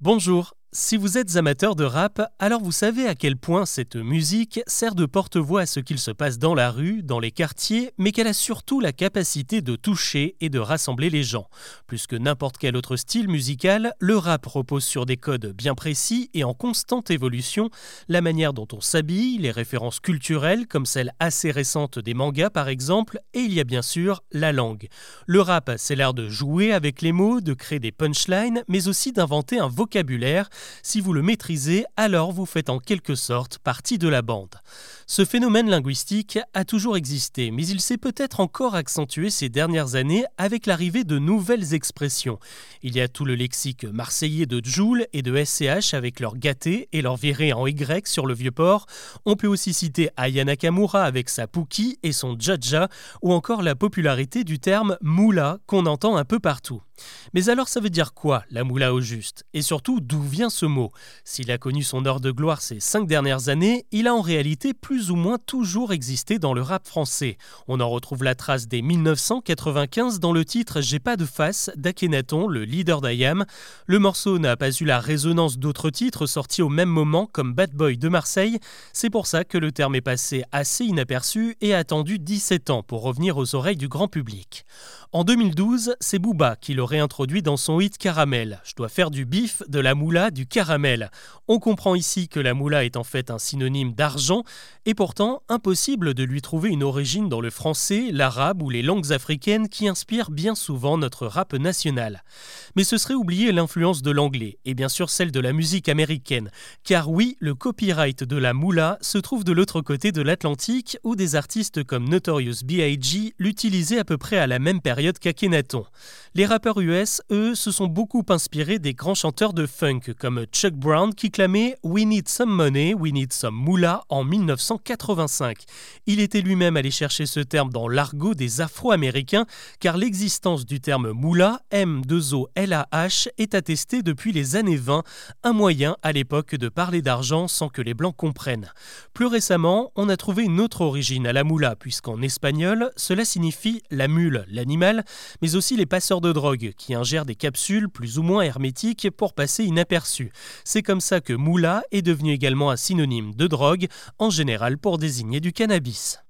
Bonjour, si vous êtes amateur de rap, alors vous savez à quel point cette musique sert de porte-voix à ce qu'il se passe dans la rue, dans les quartiers, mais qu'elle a surtout la capacité de toucher et de rassembler les gens. Plus que n'importe quel autre style musical, le rap repose sur des codes bien précis et en constante évolution. La manière dont on s'habille, les références culturelles, comme celle assez récente des mangas par exemple, et il y a bien sûr la langue. Le rap, c'est l'art de jouer avec les mots, de créer des punchlines, mais aussi d'inventer un vocabulaire si vous le maîtrisez, alors vous faites en quelque sorte partie de la bande. Ce phénomène linguistique a toujours existé, mais il s'est peut-être encore accentué ces dernières années avec l'arrivée de nouvelles expressions. Il y a tout le lexique marseillais de Joule et de SCH avec leur gâté et leur viré en Y sur le vieux port. On peut aussi citer Aya Nakamura avec sa Puki et son Jaja, ou encore la popularité du terme moula qu'on entend un peu partout. Mais alors ça veut dire quoi la moula au juste? Et surtout d'où vient ce mot? S'il a connu son heure de gloire ces cinq dernières années, il a en réalité plus ou moins toujours existé dans le rap français. On en retrouve la trace dès 1995 dans le titre J'ai pas de face d'Akhenaton, le leader d'Ayam. Le morceau n'a pas eu la résonance d'autres titres sortis au même moment comme Bad Boy de Marseille. C'est pour ça que le terme est passé assez inaperçu et a attendu 17 ans pour revenir aux oreilles du grand public. En 2012, c'est Booba qui le réintroduit dans son hit Caramel. Je dois faire du bif, de la moula, du caramel. On comprend ici que la moula est en fait un synonyme d'argent, et pourtant impossible de lui trouver une origine dans le français, l'arabe ou les langues africaines qui inspirent bien souvent notre rap national. Mais ce serait oublier l'influence de l'anglais, et bien sûr celle de la musique américaine, car oui, le copyright de la moula se trouve de l'autre côté de l'Atlantique, où des artistes comme Notorious B.I.G. l'utilisaient à peu près à la même période qu'Akhenaton. Les rappeurs US, eux, se sont beaucoup inspirés des grands chanteurs de funk comme Chuck Brown qui clamait We need some money, we need some moolah en 1985. Il était lui-même allé chercher ce terme dans l'argot des Afro-Américains car l'existence du terme moolah, M2O-L-A-H, est attestée depuis les années 20, un moyen à l'époque de parler d'argent sans que les Blancs comprennent. Plus récemment, on a trouvé une autre origine à la moula puisqu'en espagnol, cela signifie la mule, l'animal mais aussi les passeurs de drogue qui ingèrent des capsules plus ou moins hermétiques pour passer inaperçus. C'est comme ça que moula est devenu également un synonyme de drogue, en général pour désigner du cannabis.